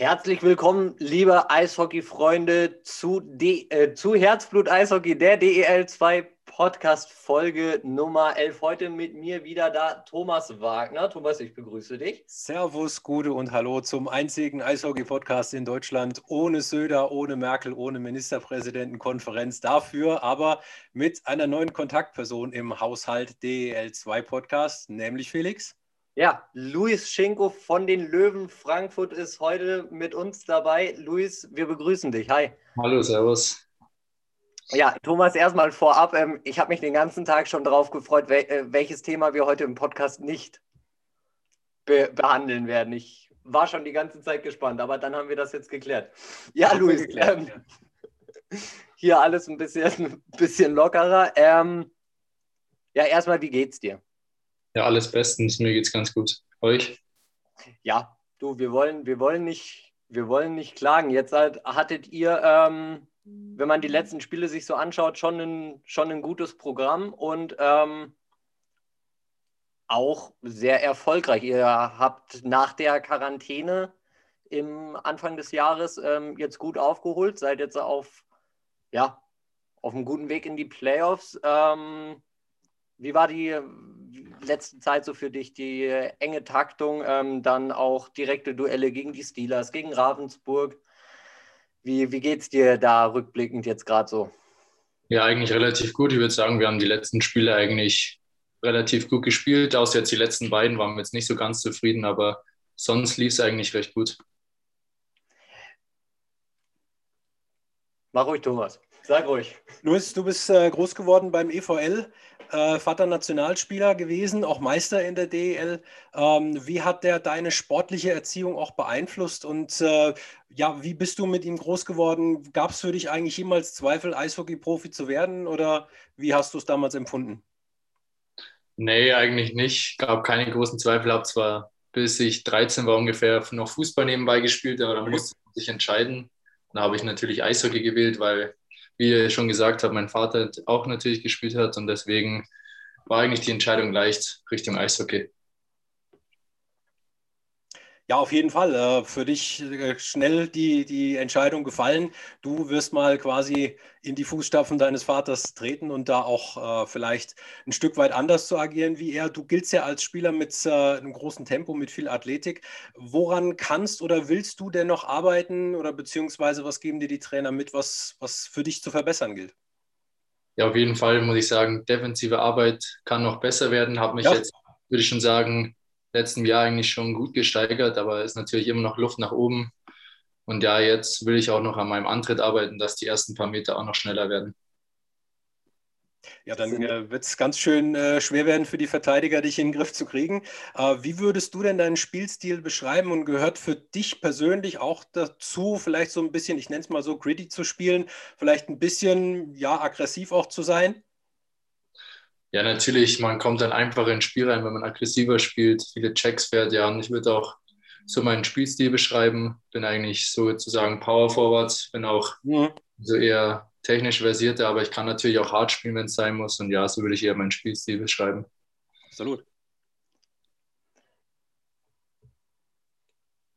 Herzlich willkommen, liebe Eishockey-Freunde, zu, äh, zu Herzblut Eishockey, der DEL 2 Podcast Folge Nummer 11. Heute mit mir wieder da Thomas Wagner. Thomas, ich begrüße dich. Servus, Gude und Hallo zum einzigen Eishockey-Podcast in Deutschland ohne Söder, ohne Merkel, ohne Ministerpräsidentenkonferenz. Dafür aber mit einer neuen Kontaktperson im Haushalt DEL 2 Podcast, nämlich Felix. Ja, Luis Schenko von den Löwen Frankfurt ist heute mit uns dabei. Luis, wir begrüßen dich. Hi. Hallo, Servus. Ja, Thomas, erstmal vorab. Ähm, ich habe mich den ganzen Tag schon darauf gefreut, wel äh, welches Thema wir heute im Podcast nicht be behandeln werden. Ich war schon die ganze Zeit gespannt, aber dann haben wir das jetzt geklärt. Ja, Luis, ähm, hier alles ein bisschen, bisschen lockerer. Ähm, ja, erstmal, wie geht's dir? Ja, alles bestens. Mir geht's ganz gut. Euch? Ja, du, wir wollen, wir wollen nicht, wir wollen nicht klagen. Jetzt halt, hattet ihr, ähm, wenn man die letzten Spiele sich so anschaut, schon ein, schon ein gutes Programm und ähm, auch sehr erfolgreich. Ihr habt nach der Quarantäne im Anfang des Jahres ähm, jetzt gut aufgeholt, seid jetzt auf, ja, auf einem guten Weg in die Playoffs. Ähm, wie war die letzte Zeit so für dich, die enge Taktung, ähm, dann auch direkte Duelle gegen die Steelers, gegen Ravensburg? Wie, wie geht es dir da rückblickend jetzt gerade so? Ja, eigentlich relativ gut. Ich würde sagen, wir haben die letzten Spiele eigentlich relativ gut gespielt. Außer jetzt die letzten beiden waren wir jetzt nicht so ganz zufrieden, aber sonst lief es eigentlich recht gut. Mach ruhig, Thomas. Sag ruhig. Luis, du bist äh, groß geworden beim EVL äh, Vater Nationalspieler gewesen, auch Meister in der DEL. Ähm, wie hat der deine sportliche Erziehung auch beeinflusst und äh, ja, wie bist du mit ihm groß geworden? Gab es für dich eigentlich jemals Zweifel, Eishockey-Profi zu werden oder wie hast du es damals empfunden? Nee, eigentlich nicht. Gab keine großen Zweifel. Habe zwar bis ich 13 war ungefähr noch Fußball nebenbei gespielt, aber dann musste ich sich entscheiden. Dann habe ich natürlich Eishockey gewählt, weil wie ihr schon gesagt habt, mein Vater auch natürlich gespielt hat und deswegen war eigentlich die Entscheidung leicht Richtung Eishockey. Ja, auf jeden Fall. Äh, für dich äh, schnell die, die Entscheidung gefallen. Du wirst mal quasi in die Fußstapfen deines Vaters treten und da auch äh, vielleicht ein Stück weit anders zu agieren wie er. Du giltst ja als Spieler mit einem großen Tempo, mit viel Athletik. Woran kannst oder willst du denn noch arbeiten oder beziehungsweise was geben dir die Trainer mit, was, was für dich zu verbessern gilt? Ja, auf jeden Fall muss ich sagen, defensive Arbeit kann noch besser werden. Habe mich ja. jetzt, würde ich schon sagen, letzten Jahr eigentlich schon gut gesteigert, aber es ist natürlich immer noch Luft nach oben. Und ja, jetzt will ich auch noch an meinem Antritt arbeiten, dass die ersten paar Meter auch noch schneller werden. Ja, dann äh, wird es ganz schön äh, schwer werden für die Verteidiger, dich in den Griff zu kriegen. Äh, wie würdest du denn deinen Spielstil beschreiben und gehört für dich persönlich auch dazu, vielleicht so ein bisschen, ich nenne es mal so, gritty zu spielen, vielleicht ein bisschen, ja, aggressiv auch zu sein? Ja, natürlich, man kommt dann einfacher ins Spiel rein, wenn man aggressiver spielt, viele Checks fährt, ja. Und ich würde auch so meinen Spielstil beschreiben. Bin eigentlich sozusagen Power Forward, bin auch mhm. so eher technisch versierter, aber ich kann natürlich auch hart spielen, wenn es sein muss. Und ja, so würde ich eher meinen Spielstil beschreiben. Absolut.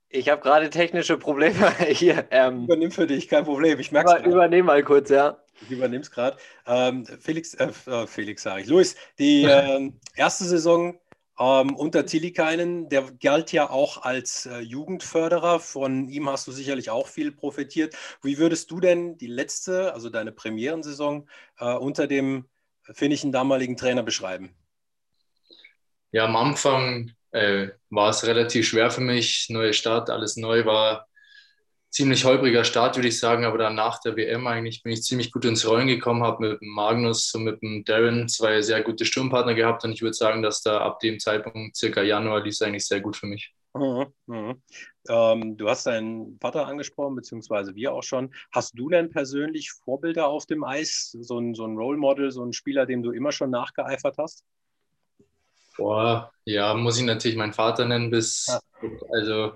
Ich habe gerade technische Probleme hier. Ähm, Übernimm für dich, kein Problem. Ich merke es. Übernehm mal kurz, ja. Ich übernehme es gerade. Ähm, Felix, äh, äh Felix sage ich, Luis, die äh, erste Saison ähm, unter Tillikainen, der galt ja auch als äh, Jugendförderer. Von ihm hast du sicherlich auch viel profitiert. Wie würdest du denn die letzte, also deine Premierensaison, äh, unter dem finnischen damaligen Trainer beschreiben? Ja, am Anfang äh, war es relativ schwer für mich. Neue Start, alles neu war ziemlich holpriger Start, würde ich sagen, aber dann nach der WM eigentlich bin ich ziemlich gut ins Rollen gekommen, habe mit Magnus und mit dem Darren zwei sehr gute Sturmpartner gehabt und ich würde sagen, dass da ab dem Zeitpunkt, circa Januar, lief es eigentlich sehr gut für mich. Mhm, mhm. Ähm, du hast deinen Vater angesprochen, beziehungsweise wir auch schon. Hast du denn persönlich Vorbilder auf dem Eis, so ein, so ein Role Model, so ein Spieler, dem du immer schon nachgeeifert hast? Boah, ja, muss ich natürlich meinen Vater nennen, bis, ja. also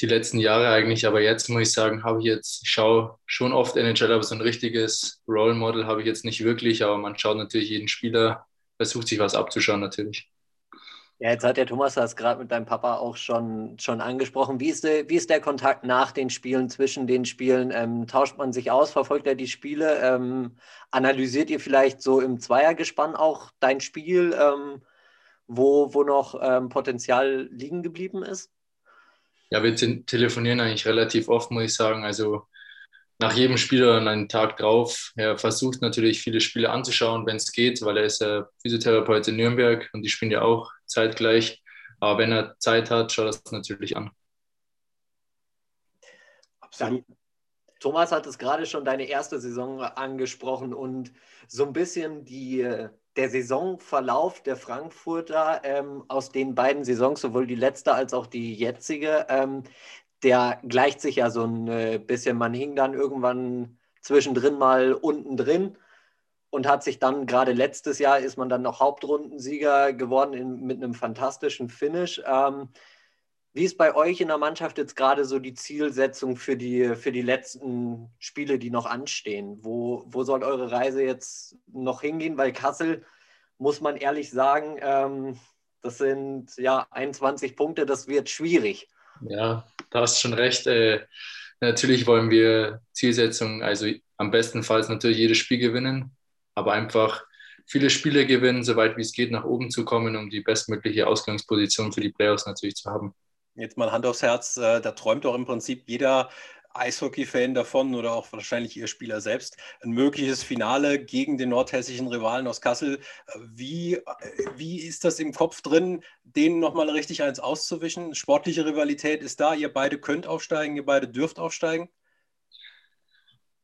die letzten Jahre eigentlich, aber jetzt muss ich sagen, habe ich jetzt, ich schaue schon oft NHL, aber so ein richtiges Role Model habe ich jetzt nicht wirklich, aber man schaut natürlich jeden Spieler, versucht sich was abzuschauen natürlich. Ja, jetzt hat der Thomas das gerade mit deinem Papa auch schon, schon angesprochen. Wie ist, der, wie ist der Kontakt nach den Spielen, zwischen den Spielen? Ähm, tauscht man sich aus? Verfolgt er die Spiele? Ähm, analysiert ihr vielleicht so im Zweiergespann auch dein Spiel, ähm, wo, wo noch ähm, Potenzial liegen geblieben ist? Ja, wir te telefonieren eigentlich relativ oft, muss ich sagen. Also nach jedem Spiel oder einen Tag drauf. Er versucht natürlich viele Spiele anzuschauen, wenn es geht, weil er ist ja Physiotherapeut in Nürnberg und die spielen ja auch zeitgleich. Aber wenn er Zeit hat, schaut er es natürlich an. Absolut. Thomas hat es gerade schon deine erste Saison angesprochen und so ein bisschen die, der Saisonverlauf der Frankfurter ähm, aus den beiden Saisons, sowohl die letzte als auch die jetzige, ähm, der gleicht sich ja so ein äh, bisschen. Man hing dann irgendwann zwischendrin mal unten drin und hat sich dann gerade letztes Jahr ist man dann noch Hauptrundensieger geworden in, mit einem fantastischen Finish. Ähm, wie ist bei euch in der Mannschaft jetzt gerade so die Zielsetzung für die, für die letzten Spiele, die noch anstehen? Wo, wo soll eure Reise jetzt noch hingehen? Weil Kassel, muss man ehrlich sagen, ähm, das sind ja 21 Punkte, das wird schwierig. Ja, da hast schon recht. Äh, natürlich wollen wir Zielsetzungen, also am bestenfalls natürlich jedes Spiel gewinnen, aber einfach viele Spiele gewinnen, soweit wie es geht, nach oben zu kommen, um die bestmögliche Ausgangsposition für die Playoffs natürlich zu haben. Jetzt mal Hand aufs Herz, äh, da träumt doch im Prinzip jeder Eishockey-Fan davon oder auch wahrscheinlich Ihr Spieler selbst, ein mögliches Finale gegen den nordhessischen Rivalen aus Kassel. Wie, wie ist das im Kopf drin, denen nochmal richtig eins auszuwischen? Sportliche Rivalität ist da, ihr beide könnt aufsteigen, ihr beide dürft aufsteigen?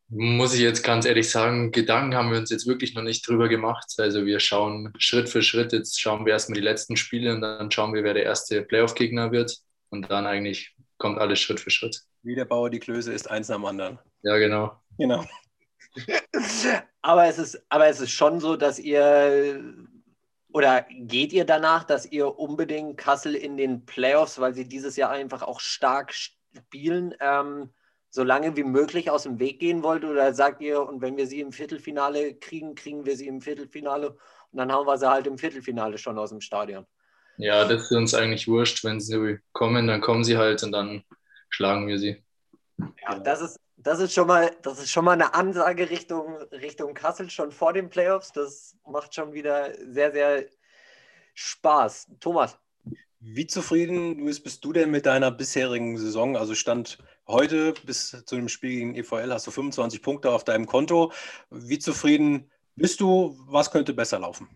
Muss ich jetzt ganz ehrlich sagen, Gedanken haben wir uns jetzt wirklich noch nicht drüber gemacht. Also wir schauen Schritt für Schritt, jetzt schauen wir erstmal die letzten Spiele und dann schauen wir, wer der erste Playoff-Gegner wird. Und dann eigentlich kommt alles Schritt für Schritt. Wie der Bauer die Klöße ist, eins nach dem anderen. Ja, genau. Genau. aber, es ist, aber es ist schon so, dass ihr oder geht ihr danach, dass ihr unbedingt Kassel in den Playoffs, weil sie dieses Jahr einfach auch stark spielen, ähm, so lange wie möglich aus dem Weg gehen wollt? Oder sagt ihr, und wenn wir sie im Viertelfinale kriegen, kriegen wir sie im Viertelfinale und dann haben wir sie halt im Viertelfinale schon aus dem Stadion? Ja, das ist uns eigentlich wurscht. Wenn sie kommen, dann kommen sie halt und dann schlagen wir sie. Ja, das ist, das ist schon mal, das ist schon mal eine Ansage Richtung, Richtung Kassel schon vor den Playoffs. Das macht schon wieder sehr, sehr Spaß. Thomas. Wie zufrieden, Luis, bist du denn mit deiner bisherigen Saison? Also stand heute bis zu dem Spiel gegen EVL hast du 25 Punkte auf deinem Konto. Wie zufrieden bist du? Was könnte besser laufen?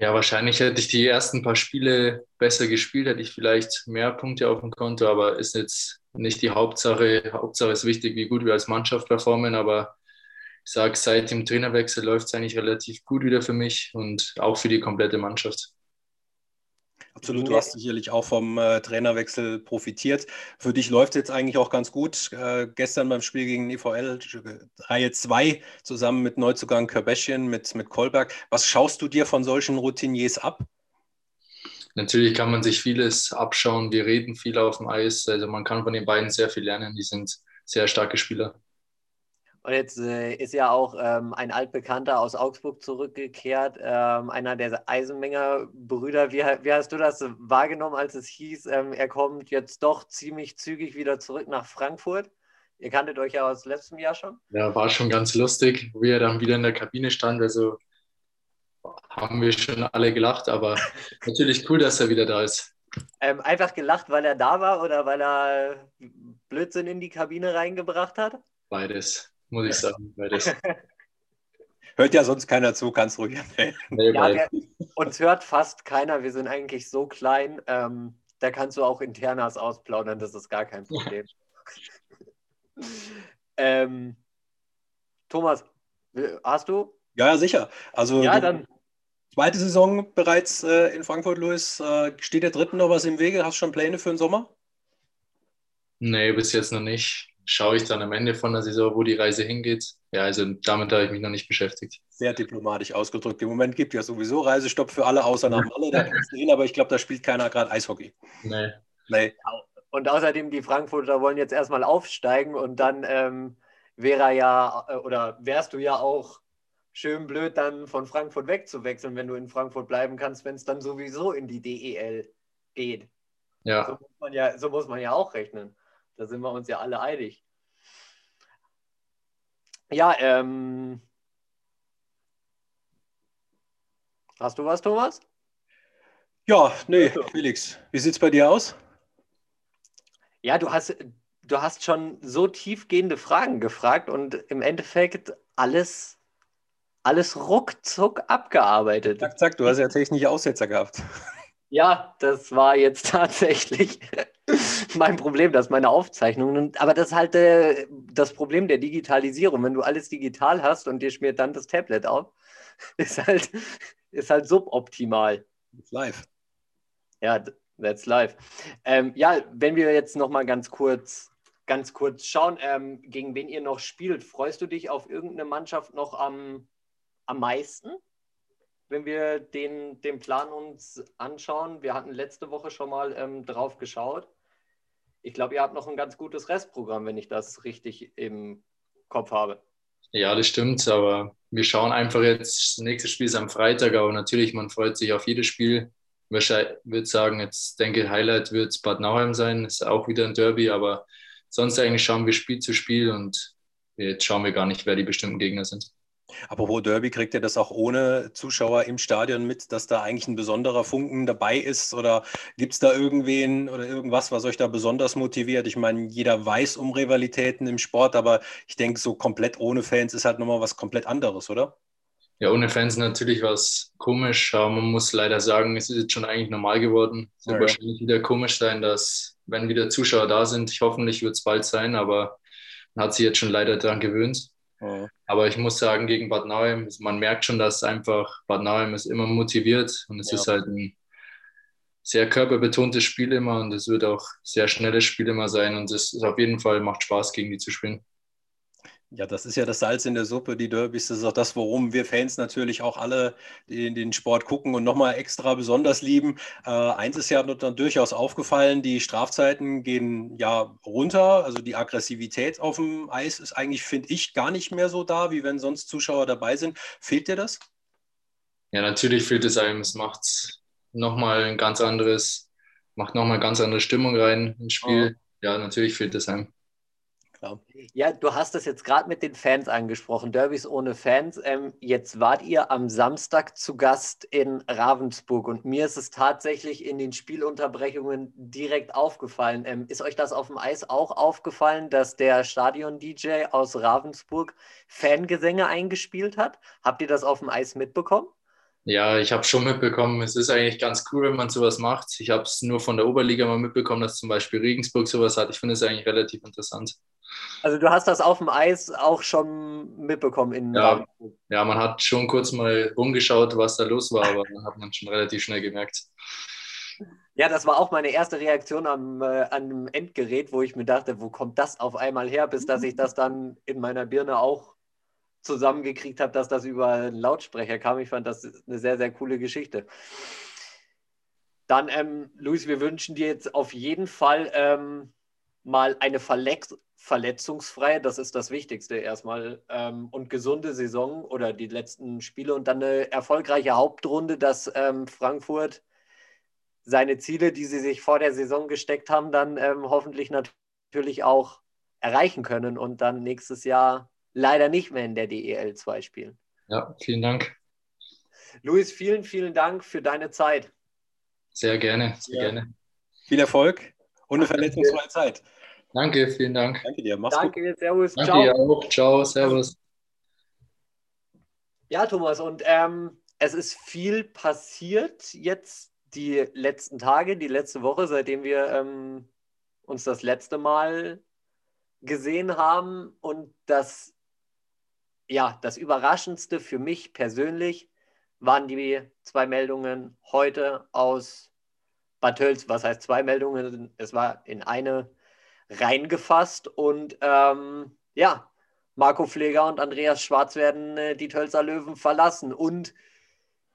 Ja, wahrscheinlich hätte ich die ersten paar Spiele besser gespielt, hätte ich vielleicht mehr Punkte auf dem Konto, aber ist jetzt nicht die Hauptsache. Hauptsache ist wichtig, wie gut wir als Mannschaft performen, aber ich sage, seit dem Trainerwechsel läuft es eigentlich relativ gut wieder für mich und auch für die komplette Mannschaft. Absolut, du hast sicherlich auch vom äh, Trainerwechsel profitiert. Für dich läuft es jetzt eigentlich auch ganz gut. Äh, gestern beim Spiel gegen EVL, Reihe 2, zusammen mit Neuzugang Körbeschchen, mit, mit Kolberg. Was schaust du dir von solchen Routiniers ab? Natürlich kann man sich vieles abschauen. Wir reden viel auf dem Eis. Also man kann von den beiden sehr viel lernen. Die sind sehr starke Spieler. Und jetzt äh, ist ja auch ähm, ein Altbekannter aus Augsburg zurückgekehrt, ähm, einer der Eisenmenger-Brüder. Wie, wie, hast du das wahrgenommen, als es hieß, ähm, er kommt jetzt doch ziemlich zügig wieder zurück nach Frankfurt? Ihr kanntet euch ja aus letztem Jahr schon. Ja, war schon ganz lustig, wie er dann wieder in der Kabine stand. Also haben wir schon alle gelacht, aber natürlich cool, dass er wieder da ist. Ähm, einfach gelacht, weil er da war oder weil er Blödsinn in die Kabine reingebracht hat? Beides muss ich sagen. Weil das hört ja sonst keiner zu, kannst ruhig erzählen. Nee, ja, uns hört fast keiner, wir sind eigentlich so klein, ähm, da kannst du auch Internas ausplaudern, das ist gar kein Problem. ähm, Thomas, hast du? Ja, sicher. Also ja, dann. Zweite Saison bereits äh, in Frankfurt, Louis. Äh, steht der dritten noch was im Wege? Hast du schon Pläne für den Sommer? Nee, bis jetzt noch nicht schaue ich dann am Ende von der Saison, wo die Reise hingeht. Ja, also damit habe ich mich noch nicht beschäftigt. Sehr diplomatisch ausgedrückt. Im Moment gibt ja sowieso Reisestopp für alle außer nach Malle, da kannst du hin, aber ich glaube, da spielt keiner gerade Eishockey. Nee. nee. Und außerdem, die Frankfurter wollen jetzt erstmal aufsteigen und dann ähm, wäre ja, äh, oder wärst du ja auch schön blöd, dann von Frankfurt wegzuwechseln, wenn du in Frankfurt bleiben kannst, wenn es dann sowieso in die DEL geht. Ja. So muss, man ja, so muss man ja auch rechnen. Da sind wir uns ja alle einig. Ja, ähm. Hast du was, Thomas? Ja, nee, Felix, wie sieht es bei dir aus? Ja, du hast, du hast schon so tiefgehende Fragen gefragt und im Endeffekt alles, alles ruckzuck abgearbeitet. Zack, zack, du hast ja technische Aussetzer gehabt. Ja, das war jetzt tatsächlich mein Problem, dass meine Aufzeichnungen, aber das ist halt äh, das Problem der Digitalisierung. Wenn du alles digital hast und dir schmiert dann das Tablet auf, ist halt, ist halt suboptimal. Live. Ja, that's live. Ähm, ja, wenn wir jetzt noch mal ganz kurz, ganz kurz schauen, ähm, gegen wen ihr noch spielt, freust du dich auf irgendeine Mannschaft noch am, am meisten? Wenn wir den, den Plan uns anschauen, wir hatten letzte Woche schon mal ähm, drauf geschaut. Ich glaube, ihr habt noch ein ganz gutes Restprogramm, wenn ich das richtig im Kopf habe. Ja, das stimmt, aber wir schauen einfach jetzt, das nächste Spiel ist am Freitag, aber natürlich, man freut sich auf jedes Spiel. Ich würde sagen, jetzt denke Highlight wird Bad Nauheim sein, ist auch wieder ein Derby, aber sonst eigentlich schauen wir Spiel zu Spiel und jetzt schauen wir gar nicht, wer die bestimmten Gegner sind. Apropos Derby, kriegt ihr das auch ohne Zuschauer im Stadion mit, dass da eigentlich ein besonderer Funken dabei ist? Oder gibt es da irgendwen oder irgendwas, was euch da besonders motiviert? Ich meine, jeder weiß um Rivalitäten im Sport, aber ich denke, so komplett ohne Fans ist halt nochmal was komplett anderes, oder? Ja, ohne Fans natürlich was komisch, aber man muss leider sagen, es ist jetzt schon eigentlich normal geworden. Es wird wahrscheinlich wieder komisch sein, dass, wenn wieder Zuschauer da sind, ich hoffentlich wird es bald sein, aber man hat sich jetzt schon leider daran gewöhnt. Ja. Aber ich muss sagen, gegen Bad Nauheim, man merkt schon, dass einfach Bad Nauheim ist immer motiviert und es ja. ist halt ein sehr körperbetontes Spiel immer und es wird auch sehr schnelles Spiel immer sein und es ist auf jeden Fall macht Spaß, gegen die zu spielen. Ja, das ist ja das Salz in der Suppe, die Derbys. Das ist auch das, worum wir Fans natürlich auch alle den, den Sport gucken und nochmal extra besonders lieben. Äh, eins ist ja dann durchaus aufgefallen, die Strafzeiten gehen ja runter. Also die Aggressivität auf dem Eis ist eigentlich, finde ich, gar nicht mehr so da, wie wenn sonst Zuschauer dabei sind. Fehlt dir das? Ja, natürlich fehlt es einem. Es macht nochmal ein ganz anderes, macht nochmal ganz andere Stimmung rein ins Spiel. Oh. Ja, natürlich fehlt es einem. Klar. Ja, du hast es jetzt gerade mit den Fans angesprochen, Derbys ohne Fans. Ähm, jetzt wart ihr am Samstag zu Gast in Ravensburg und mir ist es tatsächlich in den Spielunterbrechungen direkt aufgefallen. Ähm, ist euch das auf dem Eis auch aufgefallen, dass der Stadion-DJ aus Ravensburg Fangesänge eingespielt hat? Habt ihr das auf dem Eis mitbekommen? Ja, ich habe schon mitbekommen, es ist eigentlich ganz cool, wenn man sowas macht. Ich habe es nur von der Oberliga mal mitbekommen, dass zum Beispiel Regensburg sowas hat. Ich finde es eigentlich relativ interessant. Also du hast das auf dem Eis auch schon mitbekommen in ja, ja, man hat schon kurz mal rumgeschaut, was da los war, aber dann hat man schon relativ schnell gemerkt. Ja, das war auch meine erste Reaktion am, äh, am Endgerät, wo ich mir dachte, wo kommt das auf einmal her, bis dass ich das dann in meiner Birne auch zusammengekriegt habe, dass das über einen Lautsprecher kam. Ich fand das eine sehr, sehr coole Geschichte. Dann, ähm, Luis, wir wünschen dir jetzt auf jeden Fall ähm, mal eine Verletz verletzungsfreie, das ist das Wichtigste erstmal, ähm, und gesunde Saison oder die letzten Spiele und dann eine erfolgreiche Hauptrunde, dass ähm, Frankfurt seine Ziele, die sie sich vor der Saison gesteckt haben, dann ähm, hoffentlich natürlich auch erreichen können und dann nächstes Jahr leider nicht mehr in der DEL 2 spielen. Ja, vielen Dank. Luis, vielen, vielen Dank für deine Zeit. Sehr gerne, sehr ja. gerne. Viel Erfolg und eine verletzungsfreie Zeit. Danke, vielen Dank. Danke dir. Mach's Danke, gut. Servus. Danke ciao. Dir auch. Ciao, Servus. Ja, Thomas, und ähm, es ist viel passiert jetzt die letzten Tage, die letzte Woche, seitdem wir ähm, uns das letzte Mal gesehen haben. Und das, ja, das Überraschendste für mich persönlich waren die zwei Meldungen heute aus Bad Tölz. Was heißt zwei Meldungen? Es war in eine reingefasst und ähm, ja, Marco Pfleger und Andreas Schwarz werden äh, die Tölzer Löwen verlassen. Und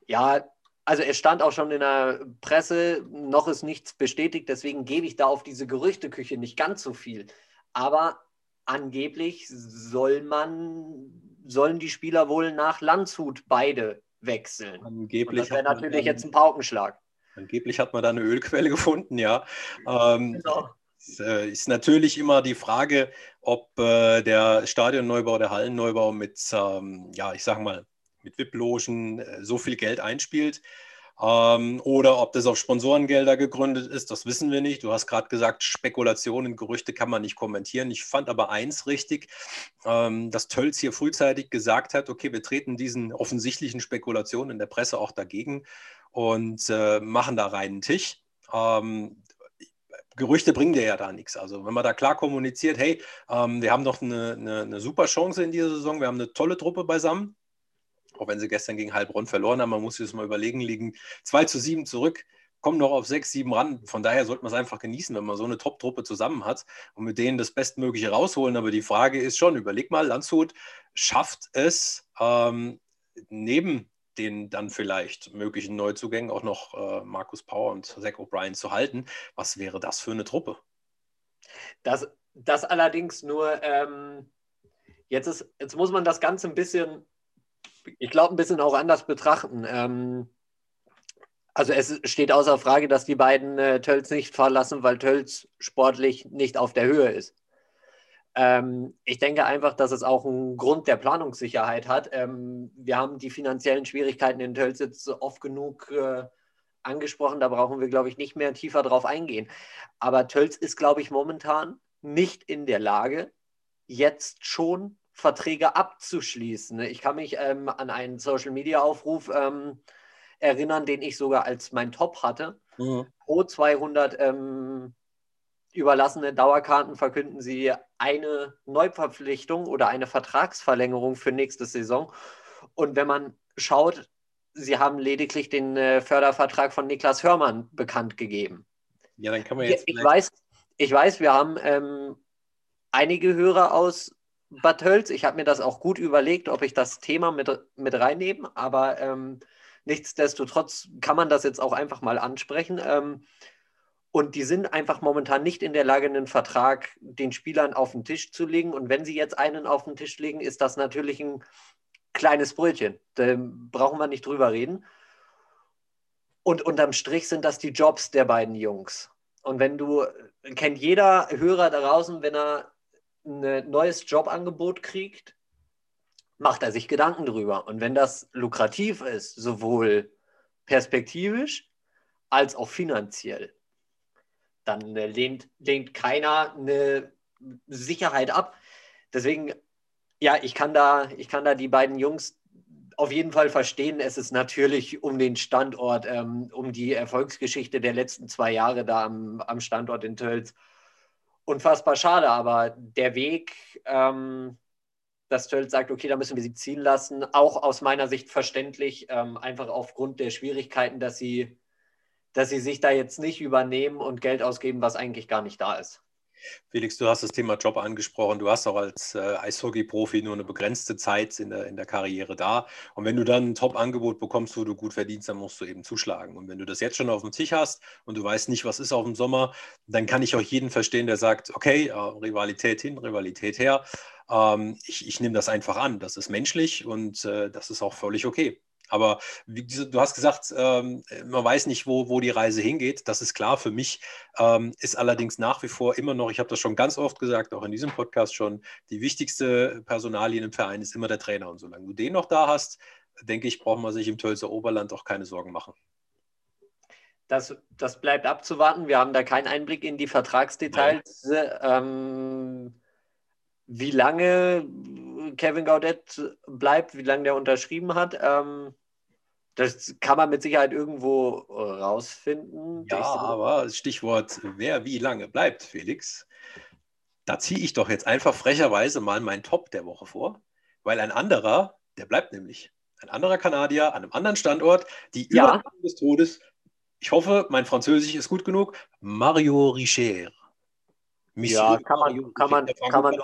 ja, also es stand auch schon in der Presse, noch ist nichts bestätigt, deswegen gebe ich da auf diese Gerüchteküche nicht ganz so viel. Aber angeblich soll man sollen die Spieler wohl nach Landshut beide wechseln. Angeblich. Und das wäre natürlich jetzt ein Paukenschlag. Angeblich hat man da eine Ölquelle gefunden, ja. Ähm, genau. Äh, ist natürlich immer die Frage, ob äh, der Stadionneubau, der Hallenneubau mit, ähm, ja, ich sage mal, mit VIP-Logen äh, so viel Geld einspielt. Ähm, oder ob das auf Sponsorengelder gegründet ist, das wissen wir nicht. Du hast gerade gesagt, Spekulationen, Gerüchte kann man nicht kommentieren. Ich fand aber eins richtig, ähm, dass Tölz hier frühzeitig gesagt hat, okay, wir treten diesen offensichtlichen Spekulationen in der Presse auch dagegen und äh, machen da reinen Tisch. Ähm, Gerüchte bringen dir ja da nichts. Also wenn man da klar kommuniziert, hey, ähm, wir haben doch eine, eine, eine, super Chance in dieser Saison, wir haben eine tolle Truppe beisammen, auch wenn sie gestern gegen Heilbronn verloren haben, man muss sich das mal überlegen, liegen 2 zu 7 zurück, kommen noch auf 6, 7 ran. Von daher sollte man es einfach genießen, wenn man so eine Top-Truppe zusammen hat und mit denen das Bestmögliche rausholen. Aber die Frage ist schon, überleg mal, Landshut schafft es ähm, neben den dann vielleicht möglichen Neuzugängen auch noch äh, Markus Power und Zach O'Brien zu halten. Was wäre das für eine Truppe? Das, das allerdings nur, ähm, jetzt, ist, jetzt muss man das Ganze ein bisschen, ich glaube, ein bisschen auch anders betrachten. Ähm, also es steht außer Frage, dass die beiden äh, Tölz nicht verlassen, weil Tölz sportlich nicht auf der Höhe ist. Ähm, ich denke einfach, dass es auch einen Grund der Planungssicherheit hat. Ähm, wir haben die finanziellen Schwierigkeiten in Tölz jetzt oft genug äh, angesprochen. Da brauchen wir, glaube ich, nicht mehr tiefer drauf eingehen. Aber Tölz ist, glaube ich, momentan nicht in der Lage, jetzt schon Verträge abzuschließen. Ich kann mich ähm, an einen Social-Media-Aufruf ähm, erinnern, den ich sogar als mein Top hatte. Mhm. Pro 200 ähm, überlassene Dauerkarten verkünden sie eine Neuverpflichtung oder eine Vertragsverlängerung für nächste Saison. Und wenn man schaut, sie haben lediglich den äh, Fördervertrag von Niklas Hörmann bekannt gegeben. Ja, dann kann man jetzt. Ich, weiß, ich weiß, wir haben ähm, einige Hörer aus Bad Tölz. Ich habe mir das auch gut überlegt, ob ich das Thema mit, mit reinnehme, aber ähm, nichtsdestotrotz kann man das jetzt auch einfach mal ansprechen. Ähm, und die sind einfach momentan nicht in der Lage, einen Vertrag den Spielern auf den Tisch zu legen. Und wenn sie jetzt einen auf den Tisch legen, ist das natürlich ein kleines Brötchen. Da brauchen wir nicht drüber reden. Und unterm Strich sind das die Jobs der beiden Jungs. Und wenn du, kennt jeder Hörer da draußen, wenn er ein neues Jobangebot kriegt, macht er sich Gedanken drüber. Und wenn das lukrativ ist, sowohl perspektivisch als auch finanziell, dann äh, lehnt, lehnt keiner eine Sicherheit ab. Deswegen, ja, ich kann da, ich kann da die beiden Jungs auf jeden Fall verstehen. Es ist natürlich um den Standort, ähm, um die Erfolgsgeschichte der letzten zwei Jahre da am, am Standort in Tölz. Unfassbar schade, aber der Weg, ähm, dass Tölz sagt, okay, da müssen wir sie ziehen lassen, auch aus meiner Sicht verständlich, ähm, einfach aufgrund der Schwierigkeiten, dass sie dass sie sich da jetzt nicht übernehmen und Geld ausgeben, was eigentlich gar nicht da ist. Felix, du hast das Thema Job angesprochen. Du hast auch als äh, Eishockey-Profi nur eine begrenzte Zeit in der, in der Karriere da. Und wenn du dann ein Top-Angebot bekommst, wo du gut verdienst, dann musst du eben zuschlagen. Und wenn du das jetzt schon auf dem Tisch hast und du weißt nicht, was ist auf dem Sommer, dann kann ich auch jeden verstehen, der sagt, okay, äh, Rivalität hin, Rivalität her. Ähm, ich, ich nehme das einfach an. Das ist menschlich und äh, das ist auch völlig okay. Aber wie, du hast gesagt, ähm, man weiß nicht, wo, wo die Reise hingeht. Das ist klar. Für mich ähm, ist allerdings nach wie vor immer noch, ich habe das schon ganz oft gesagt, auch in diesem Podcast schon, die wichtigste Personalie im Verein ist immer der Trainer. Und solange du den noch da hast, denke ich, braucht man sich im Tölzer Oberland auch keine Sorgen machen. Das, das bleibt abzuwarten. Wir haben da keinen Einblick in die Vertragsdetails. Ähm, wie lange Kevin Gaudet bleibt, wie lange der unterschrieben hat. Ähm, das kann man mit Sicherheit irgendwo rausfinden. Ja, aber Stichwort, wer wie lange bleibt, Felix. Da ziehe ich doch jetzt einfach frecherweise mal meinen Top der Woche vor, weil ein anderer, der bleibt nämlich. Ein anderer Kanadier an einem anderen Standort, die ja. des Todes, ich hoffe, mein Französisch ist gut genug, Mario Richer. Monsieur ja, kann man, kann man, kann man,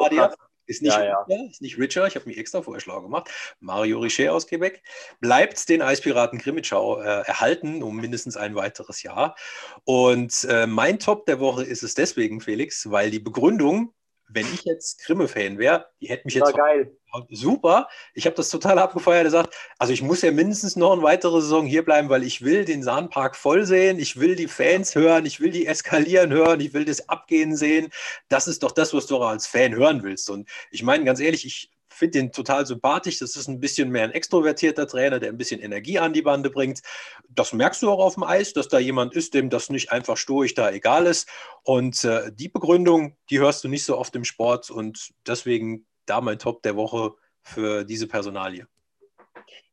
ist nicht, ja, ja. Richer, ist nicht Richer, ich habe mich extra vorher schlau gemacht. Mario Richer aus Quebec bleibt den Eispiraten Grimmitschau äh, erhalten um mindestens ein weiteres Jahr. Und äh, mein Top der Woche ist es deswegen, Felix, weil die Begründung wenn ich jetzt Grimme-Fan wäre, die hätten mich jetzt geil. super. Ich habe das total abgefeiert. Er sagt, also ich muss ja mindestens noch eine weitere Saison hier bleiben, weil ich will den Sahnpark voll sehen. Ich will die Fans hören. Ich will die eskalieren hören. Ich will das Abgehen sehen. Das ist doch das, was du auch als Fan hören willst. Und ich meine, ganz ehrlich, ich finde den total sympathisch. Das ist ein bisschen mehr ein extrovertierter Trainer, der ein bisschen Energie an die Bande bringt. Das merkst du auch auf dem Eis, dass da jemand ist, dem das nicht einfach stoisch da egal ist. Und äh, die Begründung, die hörst du nicht so oft im Sport und deswegen da mein Top der Woche für diese Personalie.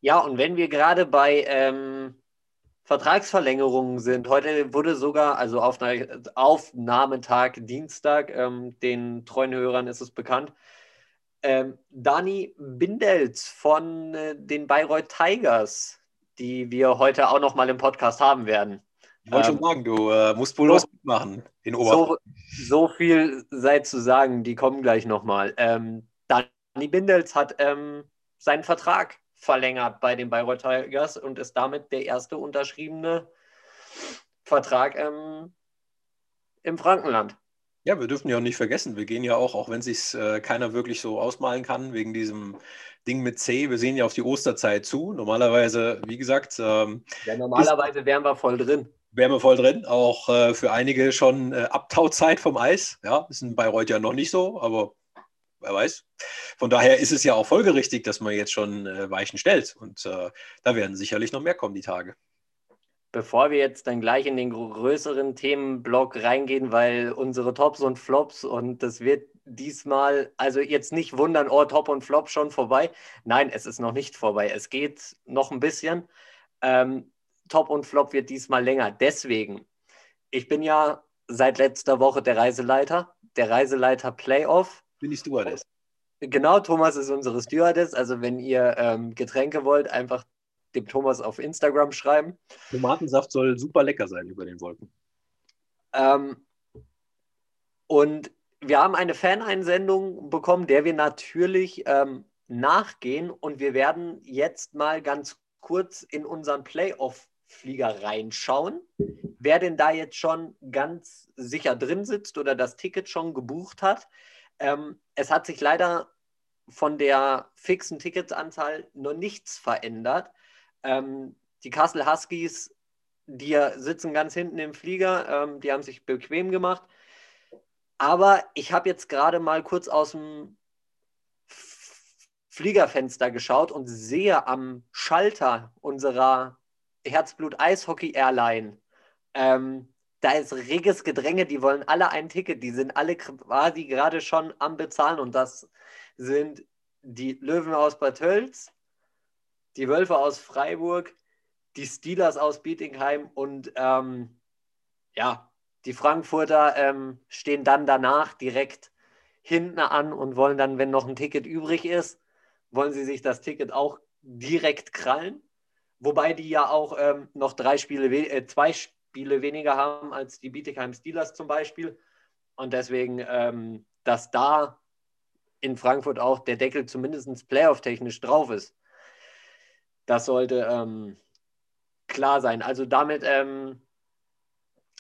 Ja, und wenn wir gerade bei ähm, Vertragsverlängerungen sind, heute wurde sogar, also auf Aufnahmetag Dienstag, ähm, den treuen Hörern ist es bekannt, ähm, Dani Bindels von äh, den Bayreuth Tigers, die wir heute auch noch mal im Podcast haben werden. Ich wollte ähm, schon sagen, du äh, musst wohl so, was mitmachen in so, so, viel sei zu sagen, die kommen gleich noch mal. Ähm, Dani Bindels hat ähm, seinen Vertrag verlängert bei den Bayreuth Tigers und ist damit der erste unterschriebene Vertrag ähm, im Frankenland. Ja, wir dürfen ja auch nicht vergessen, wir gehen ja auch, auch wenn sich äh, keiner wirklich so ausmalen kann, wegen diesem Ding mit C, wir sehen ja auf die Osterzeit zu. Normalerweise, wie gesagt. Ähm, ja, normalerweise wären wir voll drin. Wären wir voll drin, auch äh, für einige schon äh, Abtauzeit vom Eis. Ja, ist in Bayreuth ja noch nicht so, aber wer weiß. Von daher ist es ja auch folgerichtig, dass man jetzt schon äh, Weichen stellt. Und äh, da werden sicherlich noch mehr kommen, die Tage bevor wir jetzt dann gleich in den größeren Themenblock reingehen, weil unsere Tops und Flops und das wird diesmal, also jetzt nicht wundern, oh, Top und Flop schon vorbei. Nein, es ist noch nicht vorbei. Es geht noch ein bisschen. Ähm, Top und Flop wird diesmal länger. Deswegen, ich bin ja seit letzter Woche der Reiseleiter, der Reiseleiter Playoff. Bin ich Stewardess. Genau, Thomas ist unsere Stewardess. Also wenn ihr ähm, Getränke wollt, einfach dem Thomas auf Instagram schreiben. Tomatensaft soll super lecker sein über den Wolken. Ähm, und wir haben eine Faneinsendung bekommen, der wir natürlich ähm, nachgehen und wir werden jetzt mal ganz kurz in unseren Playoff-Flieger reinschauen. Wer denn da jetzt schon ganz sicher drin sitzt oder das Ticket schon gebucht hat. Ähm, es hat sich leider von der fixen Ticketsanzahl noch nichts verändert. Ähm, die Kassel Huskies, die sitzen ganz hinten im Flieger, ähm, die haben sich bequem gemacht. Aber ich habe jetzt gerade mal kurz aus dem Fliegerfenster geschaut und sehe am Schalter unserer Herzblut-Eishockey-Airline, ähm, da ist reges Gedränge, die wollen alle ein Ticket, die sind alle quasi gerade schon am Bezahlen und das sind die Löwen aus Bad Tölz, die Wölfe aus Freiburg, die Steelers aus Bietigheim und ähm, ja, die Frankfurter ähm, stehen dann danach direkt hinten an und wollen dann, wenn noch ein Ticket übrig ist, wollen sie sich das Ticket auch direkt krallen. Wobei die ja auch ähm, noch drei Spiele, äh, zwei Spiele weniger haben als die Bietigheim Steelers zum Beispiel. Und deswegen, ähm, dass da in Frankfurt auch der Deckel zumindest playoff-technisch drauf ist. Das sollte ähm, klar sein. Also damit ähm,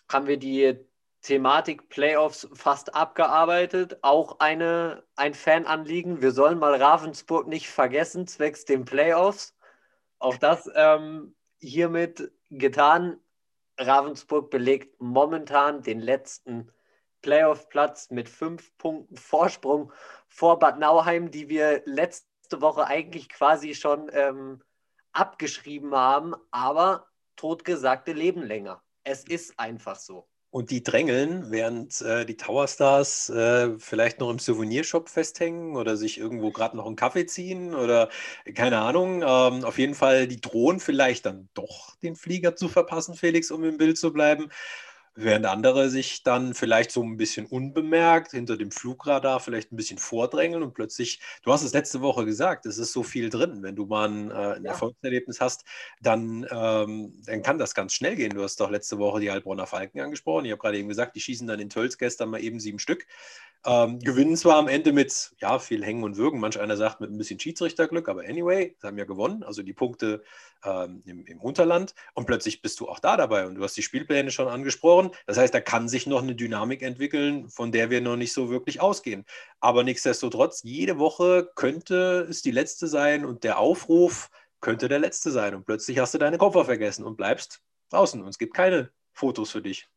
haben wir die Thematik Playoffs fast abgearbeitet. Auch eine, ein Fananliegen. Wir sollen mal Ravensburg nicht vergessen, zwecks den Playoffs. Auch das ähm, hiermit getan. Ravensburg belegt momentan den letzten Playoff-Platz mit fünf Punkten Vorsprung vor Bad Nauheim, die wir letzte Woche eigentlich quasi schon ähm, abgeschrieben haben, aber totgesagte leben länger. Es ist einfach so. Und die drängeln, während äh, die Tower Stars äh, vielleicht noch im Souvenirshop festhängen oder sich irgendwo gerade noch einen Kaffee ziehen oder keine Ahnung. Ähm, auf jeden Fall, die drohen vielleicht dann doch den Flieger zu verpassen, Felix, um im Bild zu bleiben. Während andere sich dann vielleicht so ein bisschen unbemerkt hinter dem Flugradar vielleicht ein bisschen vordrängeln und plötzlich, du hast es letzte Woche gesagt, es ist so viel drin. Wenn du mal ein, äh, ein ja. Erfolgserlebnis hast, dann, ähm, dann kann das ganz schnell gehen. Du hast doch letzte Woche die Heilbronner Falken angesprochen. Ich habe gerade eben gesagt, die schießen dann in Tölz gestern mal eben sieben Stück. Ähm, gewinnen zwar am Ende mit ja, viel Hängen und Würgen, manch einer sagt mit ein bisschen Schiedsrichterglück, aber anyway, sie haben ja gewonnen, also die Punkte ähm, im, im, Unterland und plötzlich bist du auch da dabei und du hast die Spielpläne schon angesprochen. Das heißt, da kann sich noch eine Dynamik entwickeln, von der wir noch nicht so wirklich ausgehen. Aber nichtsdestotrotz, jede Woche könnte es die letzte sein und der Aufruf könnte der letzte sein und plötzlich hast du deine Koffer vergessen und bleibst draußen und es gibt keine Fotos für dich.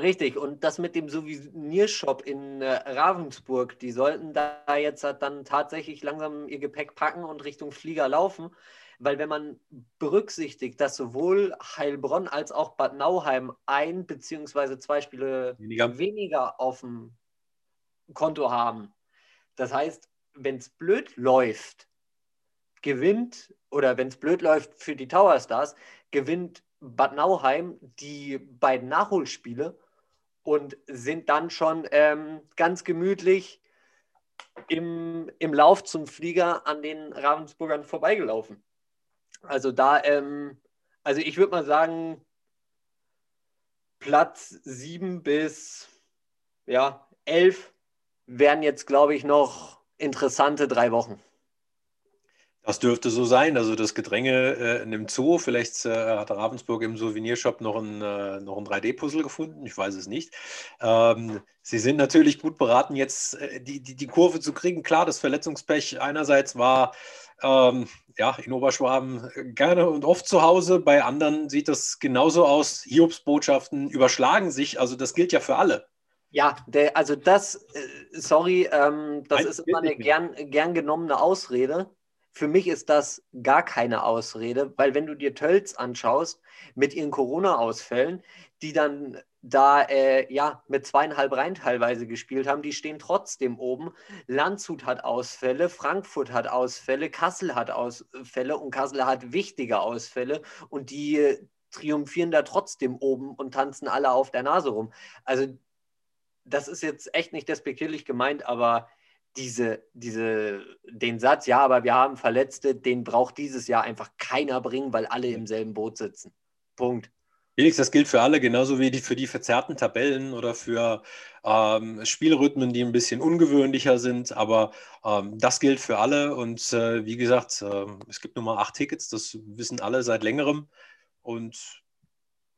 Richtig, und das mit dem Souvenirshop in äh, Ravensburg, die sollten da jetzt dann tatsächlich langsam ihr Gepäck packen und Richtung Flieger laufen, weil wenn man berücksichtigt, dass sowohl Heilbronn als auch Bad Nauheim ein beziehungsweise zwei Spiele weniger, weniger auf dem Konto haben, das heißt, wenn es blöd läuft, gewinnt, oder wenn es blöd läuft für die Tower Stars, gewinnt Bad Nauheim die beiden Nachholspiele und sind dann schon ähm, ganz gemütlich im, im Lauf zum Flieger an den Ravensburgern vorbeigelaufen. Also da, ähm, also ich würde mal sagen, Platz 7 bis ja, 11 wären jetzt, glaube ich, noch interessante drei Wochen. Das dürfte so sein. Also das Gedränge äh, in dem Zoo, vielleicht äh, hat Ravensburg im Souvenirshop noch ein, äh, noch ein 3D-Puzzle gefunden, ich weiß es nicht. Ähm, sie sind natürlich gut beraten, jetzt äh, die, die, die Kurve zu kriegen. Klar, das Verletzungspech einerseits war ähm, ja, in Oberschwaben gerne und oft zu Hause, bei anderen sieht das genauso aus. Hiobsbotschaften überschlagen sich, also das gilt ja für alle. Ja, der, also das, äh, sorry, ähm, das Nein, ist immer eine gern, gern genommene Ausrede für mich ist das gar keine Ausrede, weil wenn du dir Tölz anschaust mit ihren Corona-Ausfällen, die dann da äh, ja mit zweieinhalb Reihen teilweise gespielt haben, die stehen trotzdem oben. Landshut hat Ausfälle, Frankfurt hat Ausfälle, Kassel hat Ausfälle und Kassel hat wichtige Ausfälle und die triumphieren da trotzdem oben und tanzen alle auf der Nase rum. Also das ist jetzt echt nicht despektierlich gemeint, aber diese, diese, den Satz, ja, aber wir haben Verletzte, den braucht dieses Jahr einfach keiner bringen, weil alle im selben Boot sitzen. Punkt. Felix, das gilt für alle, genauso wie die, für die verzerrten Tabellen oder für ähm, Spielrhythmen, die ein bisschen ungewöhnlicher sind. Aber ähm, das gilt für alle. Und äh, wie gesagt, äh, es gibt nur mal acht Tickets, das wissen alle seit längerem. Und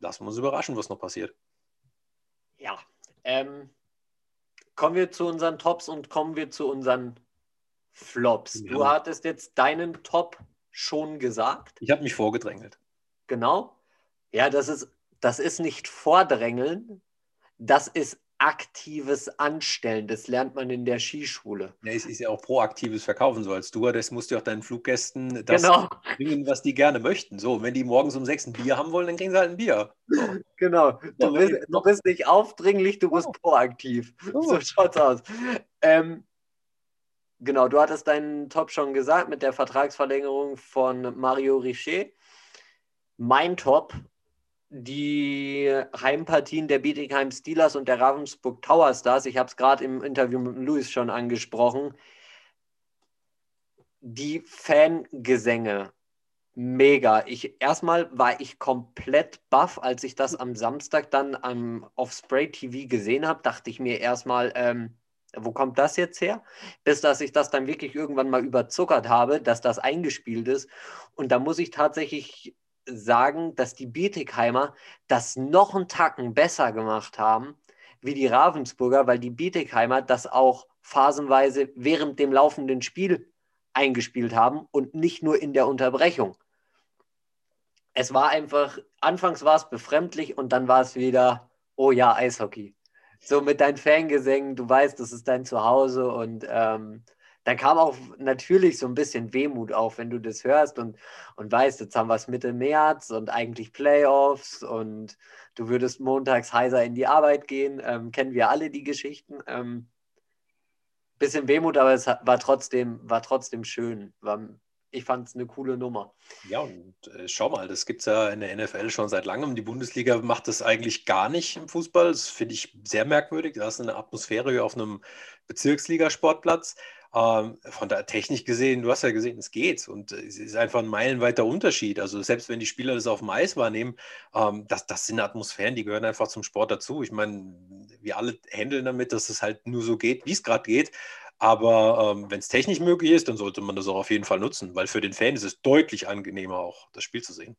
lassen wir uns überraschen, was noch passiert. Ja, ähm, Kommen wir zu unseren Tops und kommen wir zu unseren Flops. Ja. Du hattest jetzt deinen Top schon gesagt. Ich habe mich vorgedrängelt. Genau. Ja, das ist, das ist nicht Vordrängeln, das ist aktives Anstellen. Das lernt man in der Skischule. Ja, es ist ja auch proaktives Verkaufen. So als du, das musst du auch deinen Fluggästen das genau. bringen, was die gerne möchten. So, wenn die morgens um sechs ein Bier haben wollen, dann kriegen sie halt ein Bier. So. Genau. Du, bist, du bist nicht aufdringlich, du bist oh. proaktiv. Oh. So schaut's aus. Ähm, genau, du hattest deinen Top schon gesagt mit der Vertragsverlängerung von Mario Richer. Mein Top die Heimpartien der Bietigheim Steelers und der Ravensburg Tower Stars, ich habe es gerade im Interview mit Louis schon angesprochen, die Fangesänge, mega. Ich, erstmal war ich komplett baff, als ich das am Samstag dann am, auf Spray TV gesehen habe, dachte ich mir erstmal, ähm, wo kommt das jetzt her? Bis dass ich das dann wirklich irgendwann mal überzuckert habe, dass das eingespielt ist. Und da muss ich tatsächlich sagen, dass die Bietigheimer das noch einen Tacken besser gemacht haben wie die Ravensburger, weil die Bietigheimer das auch phasenweise während dem laufenden Spiel eingespielt haben und nicht nur in der Unterbrechung. Es war einfach, anfangs war es befremdlich und dann war es wieder, oh ja, Eishockey. So mit deinen Fangesängen, du weißt, das ist dein Zuhause und ähm, dann kam auch natürlich so ein bisschen Wehmut auf, wenn du das hörst und, und weißt, jetzt haben wir es Mitte März und eigentlich Playoffs und du würdest montags heiser in die Arbeit gehen. Ähm, kennen wir alle die Geschichten. Ähm, bisschen Wehmut, aber es war trotzdem, war trotzdem schön. War ich fand es eine coole Nummer. Ja, und äh, schau mal, das gibt es ja in der NFL schon seit langem. Die Bundesliga macht das eigentlich gar nicht im Fußball. Das finde ich sehr merkwürdig. Da ist eine Atmosphäre auf einem Bezirksligasportplatz. Ähm, von der Technik gesehen, du hast ja gesehen, es geht und es ist einfach ein meilenweiter Unterschied. Also selbst wenn die Spieler das auf dem Eis wahrnehmen, ähm, das, das sind Atmosphären, die gehören einfach zum Sport dazu. Ich meine, wir alle handeln damit, dass es halt nur so geht, wie es gerade geht. Aber ähm, wenn es technisch möglich ist, dann sollte man das auch auf jeden Fall nutzen, weil für den Fan ist es deutlich angenehmer, auch das Spiel zu sehen.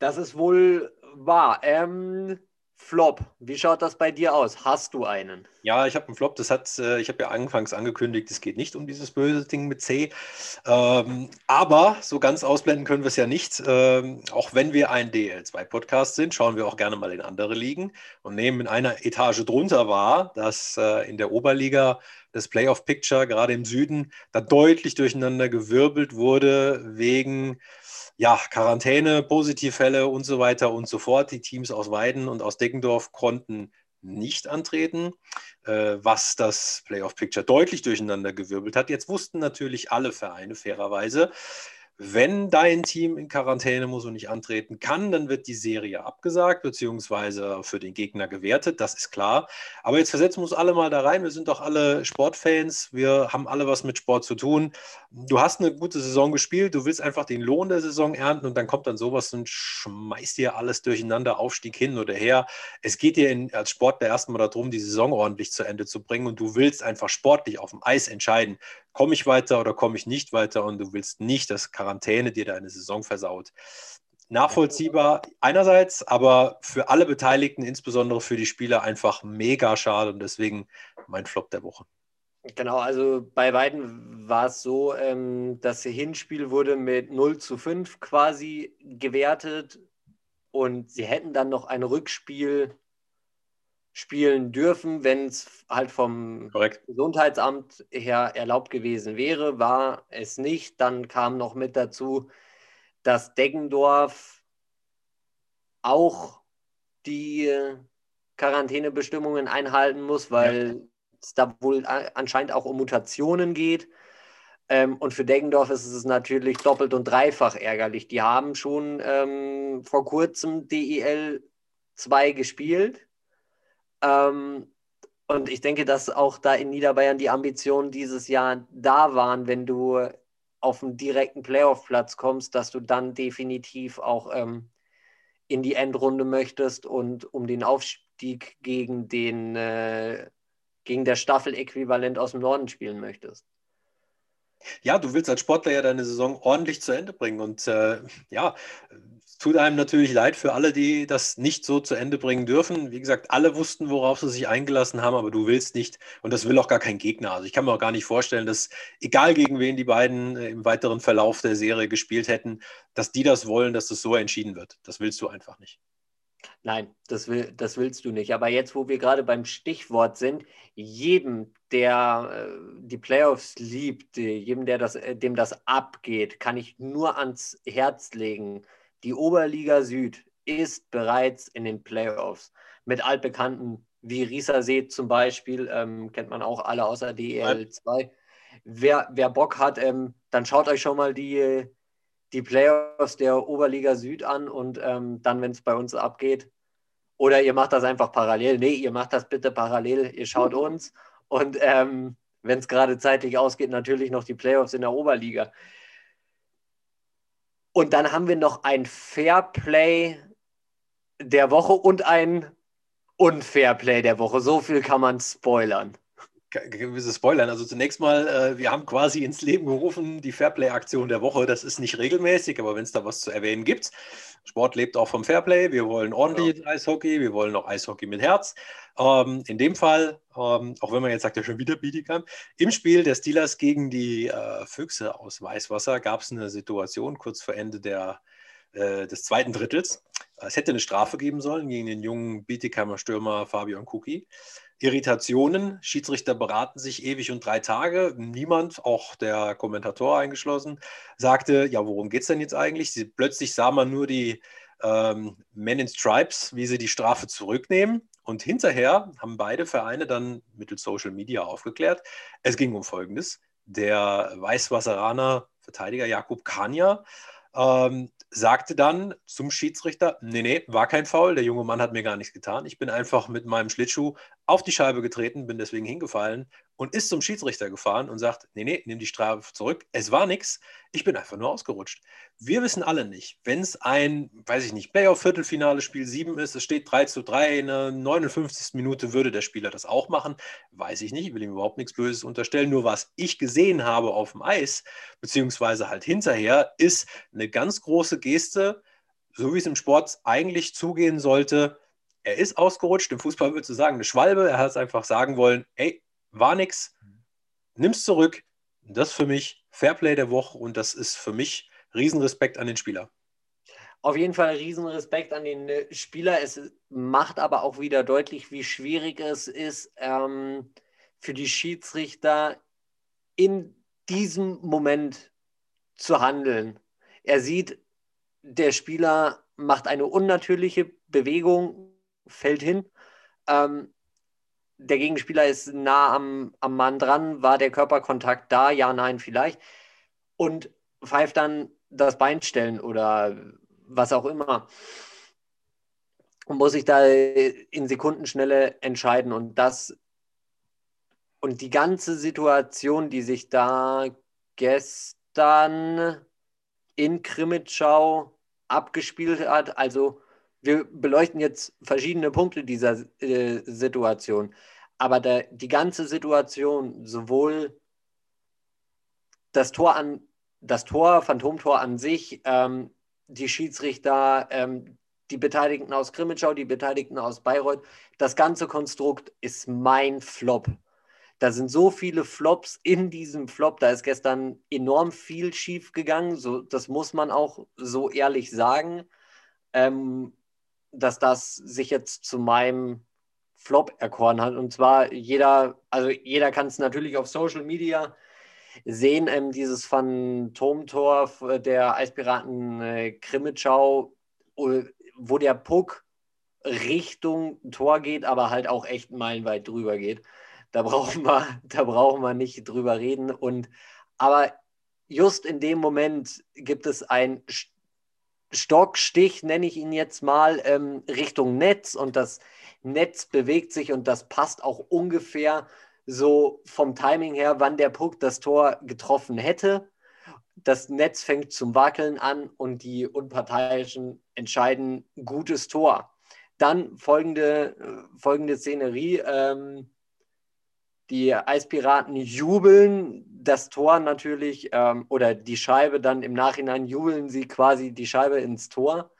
Das ist wohl wahr. Ähm, Flop, wie schaut das bei dir aus? Hast du einen? Ja, ich habe einen Flop. Das hat, äh, ich habe ja anfangs angekündigt, es geht nicht um dieses böse Ding mit C. Ähm, aber so ganz ausblenden können wir es ja nicht. Ähm, auch wenn wir ein DL2-Podcast sind, schauen wir auch gerne mal in andere Ligen und nehmen in einer Etage drunter wahr, dass äh, in der Oberliga das Playoff Picture gerade im Süden da deutlich durcheinander gewirbelt wurde wegen ja, Quarantäne, Positivfälle und so weiter und so fort. Die Teams aus Weiden und aus Deggendorf konnten nicht antreten, äh, was das Playoff-Picture deutlich durcheinander gewirbelt hat. Jetzt wussten natürlich alle Vereine fairerweise, wenn dein Team in Quarantäne muss und nicht antreten kann, dann wird die Serie abgesagt bzw. für den Gegner gewertet, das ist klar. Aber jetzt versetzen wir uns alle mal da rein. Wir sind doch alle Sportfans, wir haben alle was mit Sport zu tun. Du hast eine gute Saison gespielt, du willst einfach den Lohn der Saison ernten und dann kommt dann sowas und schmeißt dir alles durcheinander, Aufstieg hin oder her. Es geht dir in, als Sportler erstmal darum, die Saison ordentlich zu Ende zu bringen und du willst einfach sportlich auf dem Eis entscheiden komme ich weiter oder komme ich nicht weiter und du willst nicht, dass Quarantäne dir deine Saison versaut. Nachvollziehbar einerseits, aber für alle Beteiligten, insbesondere für die Spieler, einfach mega schade und deswegen mein Flop der Woche. Genau, also bei beiden war es so, ähm, das Hinspiel wurde mit 0 zu 5 quasi gewertet und sie hätten dann noch ein Rückspiel spielen dürfen, wenn es halt vom Korrekt. Gesundheitsamt her erlaubt gewesen wäre, war es nicht. Dann kam noch mit dazu, dass Deggendorf auch die Quarantänebestimmungen einhalten muss, weil ja. es da wohl anscheinend auch um Mutationen geht. Ähm, und für Deggendorf ist es natürlich doppelt und dreifach ärgerlich. Die haben schon ähm, vor kurzem DEL 2 gespielt ähm, und ich denke, dass auch da in Niederbayern die Ambitionen dieses Jahr da waren, wenn du auf einen direkten Playoff-Platz kommst, dass du dann definitiv auch ähm, in die Endrunde möchtest und um den Aufstieg gegen den äh, gegen der Staffel-Äquivalent aus dem Norden spielen möchtest. Ja, du willst als Sportler ja deine Saison ordentlich zu Ende bringen. Und äh, ja, tut einem natürlich leid für alle, die das nicht so zu Ende bringen dürfen. Wie gesagt, alle wussten, worauf sie sich eingelassen haben, aber du willst nicht und das will auch gar kein Gegner. Also ich kann mir auch gar nicht vorstellen, dass egal gegen wen die beiden äh, im weiteren Verlauf der Serie gespielt hätten, dass die das wollen, dass das so entschieden wird. Das willst du einfach nicht. Nein, das, will, das willst du nicht. Aber jetzt, wo wir gerade beim Stichwort sind, jedem, der äh, die Playoffs liebt, jedem, der das, äh, dem das abgeht, kann ich nur ans Herz legen, die Oberliga Süd ist bereits in den Playoffs mit altbekannten wie Riesersee zum Beispiel, ähm, kennt man auch alle außer DEL2. Wer, wer Bock hat, ähm, dann schaut euch schon mal die, die Playoffs der Oberliga Süd an und ähm, dann, wenn es bei uns abgeht, oder ihr macht das einfach parallel. Nee, ihr macht das bitte parallel, ihr schaut mhm. uns und ähm, wenn es gerade zeitlich ausgeht, natürlich noch die Playoffs in der Oberliga. Und dann haben wir noch ein Fairplay der Woche und ein Unfairplay der Woche. So viel kann man spoilern. Gewisse Spoilern. Also zunächst mal, äh, wir haben quasi ins Leben gerufen die Fairplay-Aktion der Woche. Das ist nicht regelmäßig, aber wenn es da was zu erwähnen gibt, Sport lebt auch vom Fairplay. Wir wollen ordentliches ja. Eishockey, wir wollen auch Eishockey mit Herz. Ähm, in dem Fall, ähm, auch wenn man jetzt sagt, ja schon wieder Bietigheim, im Spiel der Steelers gegen die äh, Füchse aus Weißwasser gab es eine Situation kurz vor Ende der, äh, des zweiten Drittels. Es hätte eine Strafe geben sollen gegen den jungen Bietigheimer Stürmer Fabian Kuki. Irritationen. Schiedsrichter beraten sich ewig und drei Tage. Niemand, auch der Kommentator eingeschlossen, sagte, ja, worum geht es denn jetzt eigentlich? Sie, plötzlich sah man nur die ähm, Men in Stripes, wie sie die Strafe zurücknehmen. Und hinterher haben beide Vereine dann mittels Social Media aufgeklärt. Es ging um Folgendes. der Weißwasseraner Verteidiger Jakub Kania ähm, sagte dann zum Schiedsrichter, nee, nee, war kein Foul, der junge Mann hat mir gar nichts getan. Ich bin einfach mit meinem Schlittschuh auf die Scheibe getreten, bin deswegen hingefallen und ist zum Schiedsrichter gefahren und sagt, nee, nee, nimm die Strafe zurück. Es war nichts, ich bin einfach nur ausgerutscht. Wir wissen alle nicht, wenn es ein, weiß ich nicht, Playoff-Viertelfinale Spiel 7 ist, es steht 3 zu 3, in der 59. Minute würde der Spieler das auch machen, weiß ich nicht, ich will ihm überhaupt nichts Böses unterstellen, nur was ich gesehen habe auf dem Eis, beziehungsweise halt hinterher, ist eine ganz große Geste, so wie es im Sport eigentlich zugehen sollte, er ist ausgerutscht. Im Fußball würdest du sagen, eine Schwalbe. Er hat es einfach sagen wollen: ey, war nix, nimm's zurück. Das ist für mich Fairplay der Woche und das ist für mich Riesenrespekt an den Spieler. Auf jeden Fall Riesenrespekt an den äh, Spieler. Es macht aber auch wieder deutlich, wie schwierig es ist ähm, für die Schiedsrichter in diesem Moment zu handeln. Er sieht, der Spieler macht eine unnatürliche Bewegung, fällt hin. Ähm, der Gegenspieler ist nah am, am Mann dran. War der Körperkontakt da? Ja, nein, vielleicht. Und pfeift dann das Bein stellen oder was auch immer. Und muss sich da in Sekundenschnelle entscheiden. Und das und die ganze Situation, die sich da gestern in Krimitschau abgespielt hat, also wir beleuchten jetzt verschiedene Punkte dieser äh, Situation. Aber der, die ganze Situation, sowohl das Tor an, das Tor, Phantomtor an sich, ähm, die Schiedsrichter, ähm, die Beteiligten aus Krimitschau, die Beteiligten aus Bayreuth, das ganze Konstrukt ist mein Flop. Da sind so viele Flops in diesem Flop. Da ist gestern enorm viel schief gegangen. So, das muss man auch so ehrlich sagen. Ähm, dass das sich jetzt zu meinem Flop erkoren hat. Und zwar jeder, also jeder kann es natürlich auf Social Media sehen, ähm, dieses Phantomtor der Eispiraten äh, Krimitschau, wo der Puck Richtung Tor geht, aber halt auch echt meilenweit drüber geht. Da brauchen wir, da brauchen wir nicht drüber reden. Und aber just in dem Moment gibt es ein Stockstich, nenne ich ihn jetzt mal, ähm, Richtung Netz und das Netz bewegt sich und das passt auch ungefähr so vom Timing her, wann der Puck das Tor getroffen hätte. Das Netz fängt zum Wackeln an und die Unparteiischen entscheiden gutes Tor. Dann folgende, äh, folgende Szenerie. Ähm, die Eispiraten jubeln das Tor natürlich ähm, oder die Scheibe dann im Nachhinein jubeln sie quasi die Scheibe ins Tor.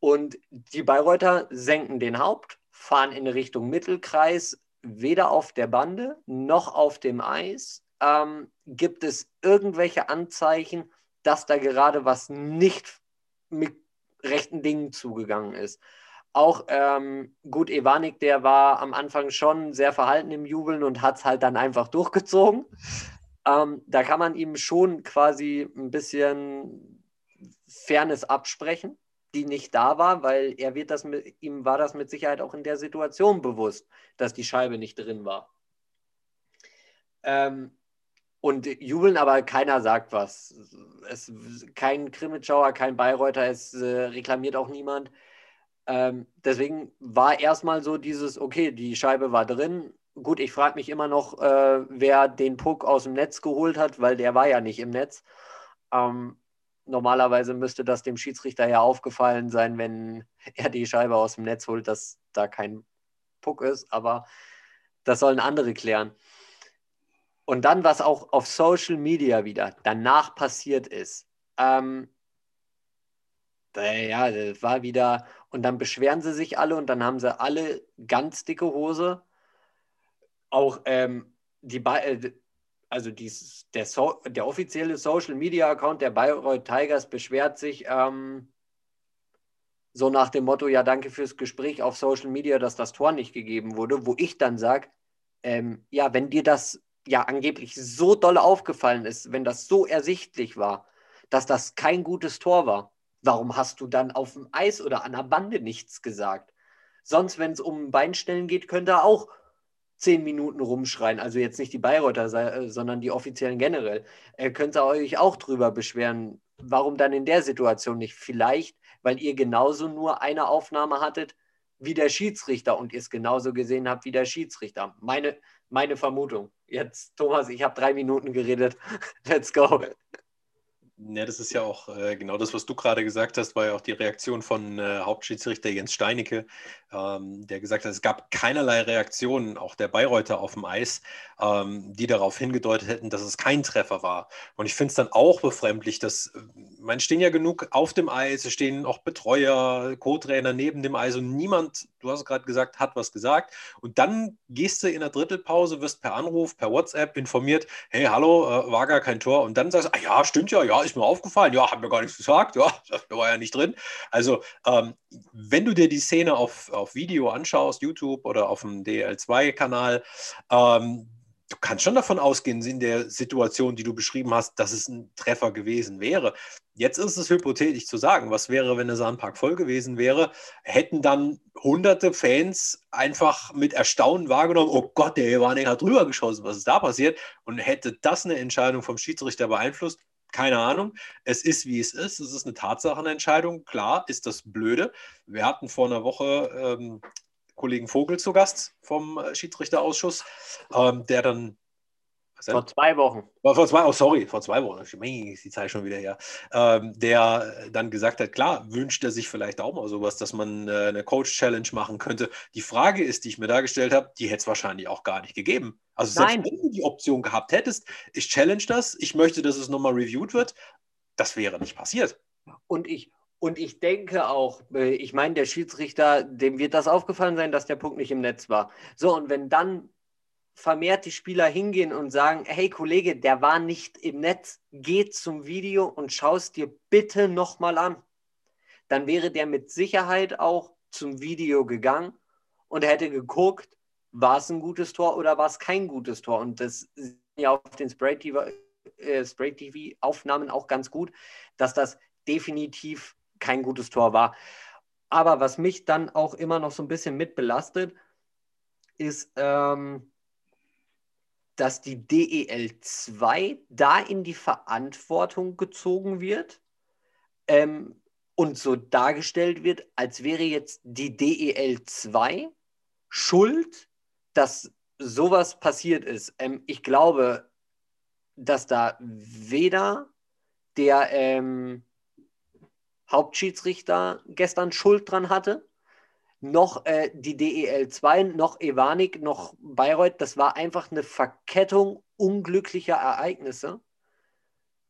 Und die Bayreuther senken den Haupt, fahren in Richtung Mittelkreis, weder auf der Bande noch auf dem Eis. Ähm, gibt es irgendwelche Anzeichen, dass da gerade was nicht mit rechten Dingen zugegangen ist? Auch ähm, gut, Evanik, der war am Anfang schon sehr verhalten im Jubeln und hat es halt dann einfach durchgezogen. Ähm, da kann man ihm schon quasi ein bisschen Fairness absprechen, die nicht da war, weil er wird das mit, ihm war das mit Sicherheit auch in der Situation bewusst, dass die Scheibe nicht drin war. Ähm, und jubeln, aber keiner sagt was. Es, kein Krimitschauer, kein Bayreuther, es äh, reklamiert auch niemand. Ähm, deswegen war erstmal so dieses, okay, die Scheibe war drin. Gut, ich frage mich immer noch, äh, wer den Puck aus dem Netz geholt hat, weil der war ja nicht im Netz. Ähm, normalerweise müsste das dem Schiedsrichter ja aufgefallen sein, wenn er die Scheibe aus dem Netz holt, dass da kein Puck ist, aber das sollen andere klären. Und dann, was auch auf Social Media wieder danach passiert ist, ähm, ja, das war wieder, und dann beschweren sie sich alle und dann haben sie alle ganz dicke Hose. Auch ähm, die, äh, also dies, der, so der offizielle Social Media Account der Bayreuth Tigers beschwert sich ähm, so nach dem Motto: Ja, danke fürs Gespräch auf Social Media, dass das Tor nicht gegeben wurde. Wo ich dann sage: ähm, Ja, wenn dir das ja angeblich so doll aufgefallen ist, wenn das so ersichtlich war, dass das kein gutes Tor war, Warum hast du dann auf dem Eis oder an der Bande nichts gesagt? Sonst, wenn es um Beinstellen geht, könnte er auch zehn Minuten rumschreien, also jetzt nicht die Bayreuther, sondern die offiziellen generell, äh, könnt ihr euch auch drüber beschweren. Warum dann in der Situation nicht? Vielleicht, weil ihr genauso nur eine Aufnahme hattet wie der Schiedsrichter und ihr es genauso gesehen habt wie der Schiedsrichter. Meine, meine Vermutung. Jetzt, Thomas, ich habe drei Minuten geredet. Let's go. Ja, das ist ja auch äh, genau das, was du gerade gesagt hast, war ja auch die Reaktion von äh, Hauptschiedsrichter Jens Steinecke, ähm, der gesagt hat, es gab keinerlei Reaktionen, auch der Bayreuther auf dem Eis, ähm, die darauf hingedeutet hätten, dass es kein Treffer war. Und ich finde es dann auch befremdlich, dass, äh, man stehen ja genug auf dem Eis, es stehen auch Betreuer, Co-Trainer neben dem Eis und niemand, du hast gerade gesagt, hat was gesagt. Und dann gehst du in der Drittelpause, wirst per Anruf, per WhatsApp informiert, hey, hallo, äh, war gar kein Tor. Und dann sagst du, ah ja, stimmt ja, ja, ist mir aufgefallen, ja, hat mir gar nichts gesagt, ja, das war ja nicht drin. Also, ähm, wenn du dir die Szene auf, auf Video anschaust, YouTube oder auf dem DL2-Kanal, ähm, du kannst schon davon ausgehen, in der Situation, die du beschrieben hast, dass es ein Treffer gewesen wäre. Jetzt ist es hypothetisch zu sagen, was wäre, wenn der Sandpark voll gewesen wäre? Hätten dann hunderte Fans einfach mit Erstaunen wahrgenommen, oh Gott, der Ewaning hat drüber geschossen, was ist da passiert? Und hätte das eine Entscheidung vom Schiedsrichter beeinflusst? Keine Ahnung. Es ist, wie es ist. Es ist eine Tatsachenentscheidung. Klar ist das blöde. Wir hatten vor einer Woche ähm, Kollegen Vogel zu Gast vom äh, Schiedsrichterausschuss, ähm, der dann. Vor zwei Wochen. Vor zwei, oh sorry, vor zwei Wochen, ist die Zeit schon wieder her. Ähm, der dann gesagt hat, klar, wünscht er sich vielleicht auch mal sowas, dass man äh, eine Coach-Challenge machen könnte. Die Frage ist, die ich mir da gestellt habe, die hätte es wahrscheinlich auch gar nicht gegeben. Also selbst Nein. wenn du die Option gehabt hättest, ich challenge das, ich möchte, dass es nochmal reviewed wird, das wäre nicht passiert. Und ich, und ich denke auch, äh, ich meine, der Schiedsrichter, dem wird das aufgefallen sein, dass der Punkt nicht im Netz war. So, und wenn dann vermehrt die Spieler hingehen und sagen, hey Kollege, der war nicht im Netz, geh zum Video und schau es dir bitte nochmal an. Dann wäre der mit Sicherheit auch zum Video gegangen und hätte geguckt, war es ein gutes Tor oder war es kein gutes Tor. Und das ist ja auf den Spray TV-Aufnahmen äh, auch ganz gut, dass das definitiv kein gutes Tor war. Aber was mich dann auch immer noch so ein bisschen mitbelastet, ist, ähm, dass die DEL 2 da in die Verantwortung gezogen wird ähm, und so dargestellt wird, als wäre jetzt die DEL 2 schuld, dass sowas passiert ist. Ähm, ich glaube, dass da weder der ähm, Hauptschiedsrichter gestern Schuld dran hatte, noch äh, die DEL 2, noch Evanik, noch Bayreuth. Das war einfach eine Verkettung unglücklicher Ereignisse,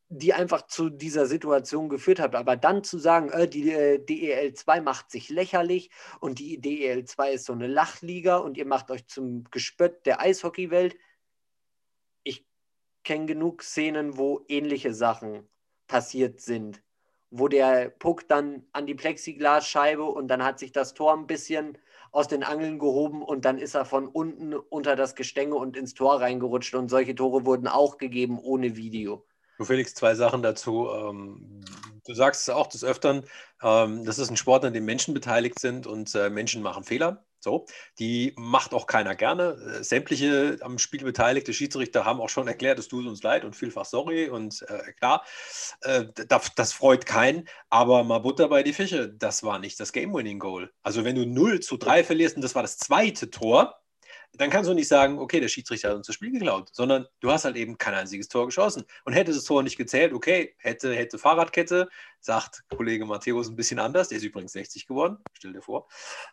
die einfach zu dieser Situation geführt hat. Aber dann zu sagen, äh, die äh, DEL 2 macht sich lächerlich und die DEL 2 ist so eine Lachliga und ihr macht euch zum Gespött der Eishockeywelt. Ich kenne genug Szenen, wo ähnliche Sachen passiert sind wo der Puck dann an die Plexiglasscheibe und dann hat sich das Tor ein bisschen aus den Angeln gehoben und dann ist er von unten unter das Gestänge und ins Tor reingerutscht und solche Tore wurden auch gegeben ohne Video. Du Felix, zwei Sachen dazu. Du sagst es auch des Öfteren, ähm, das ist ein Sport, an dem Menschen beteiligt sind und äh, Menschen machen Fehler. So, die macht auch keiner gerne. Äh, sämtliche am Spiel beteiligte Schiedsrichter haben auch schon erklärt, es tut uns leid und vielfach sorry. Und äh, klar, äh, das, das, freut keinen. Aber mal Butter bei die Fische, das war nicht das Game-Winning-Goal. Also wenn du 0 zu 3 verlierst und das war das zweite Tor, dann kannst du nicht sagen, okay, der Schiedsrichter hat uns das Spiel geklaut, sondern du hast halt eben kein einziges Tor geschossen. Und hätte das Tor nicht gezählt, okay, hätte, hätte Fahrradkette, sagt Kollege Matthäus ein bisschen anders, der ist übrigens 60 geworden, stell dir vor.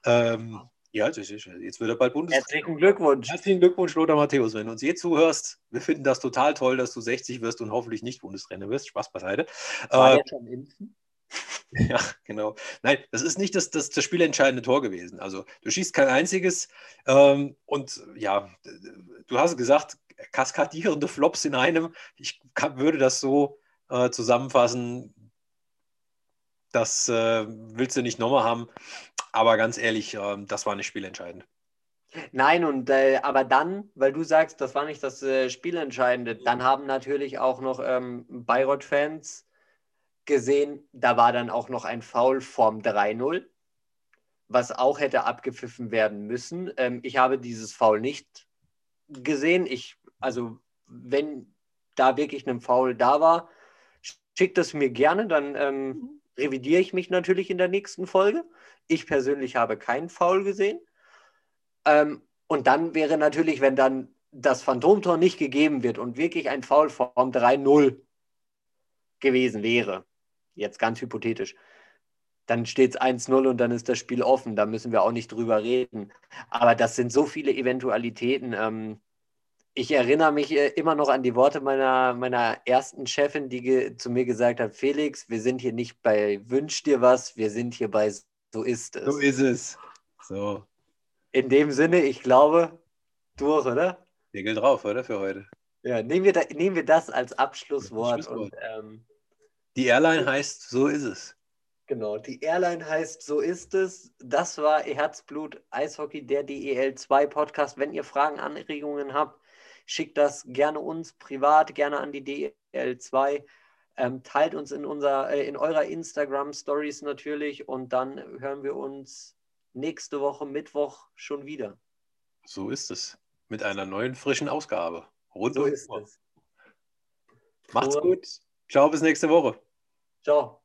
Ähm, ja, jetzt wird er bald Bundes. Herzlichen Glückwunsch. Herzlichen Glückwunsch, Lothar Matthäus. Wenn du uns je zuhörst, wir finden das total toll, dass du 60 wirst und hoffentlich nicht Bundestrainer wirst. Spaß beiseite. War äh, schon impfen? Ja, genau. Nein, das ist nicht das, das, das spielentscheidende Tor gewesen. Also du schießt kein einziges ähm, und ja, du hast gesagt, kaskadierende Flops in einem. Ich kann, würde das so äh, zusammenfassen, das äh, willst du nicht nochmal haben. Aber ganz ehrlich, äh, das war nicht spielentscheidend. Nein, und äh, aber dann, weil du sagst, das war nicht das äh, Spielentscheidende, dann haben natürlich auch noch ähm, Bayreuth-Fans gesehen, da war dann auch noch ein Foul vorm 3-0, was auch hätte abgepfiffen werden müssen. Ähm, ich habe dieses Foul nicht gesehen. Ich, also, wenn da wirklich ein Foul da war, schickt es mir gerne, dann ähm, revidiere ich mich natürlich in der nächsten Folge. Ich persönlich habe keinen Foul gesehen. Ähm, und dann wäre natürlich, wenn dann das Phantomtor nicht gegeben wird und wirklich ein Foul vom 3-0 gewesen wäre, jetzt ganz hypothetisch, dann steht es 1-0 und dann ist das Spiel offen. Da müssen wir auch nicht drüber reden. Aber das sind so viele Eventualitäten. Ähm, ich erinnere mich äh, immer noch an die Worte meiner, meiner ersten Chefin, die zu mir gesagt hat: Felix, wir sind hier nicht bei Wünsch dir was, wir sind hier bei So ist es. So ist es. So. In dem Sinne, ich glaube, durch, oder? Deckel drauf, oder? Für heute. Ja, nehmen wir, da, nehmen wir das als Abschlusswort. Abschlusswort. Und, ähm, Die Airline heißt So ist es. Genau, die Airline heißt So ist es. Das war Herzblut Eishockey, der DEL2 Podcast. Wenn ihr Fragen, Anregungen habt, schickt das gerne uns privat, gerne an die DEL2. Ähm, teilt uns in, unser, äh, in eurer Instagram Stories natürlich und dann hören wir uns nächste Woche Mittwoch schon wieder. So ist es. Mit einer neuen, frischen Ausgabe. Rund So um ist Uhr. es. Macht's Und- gut. Ciao, bis nächste Woche. Ciao.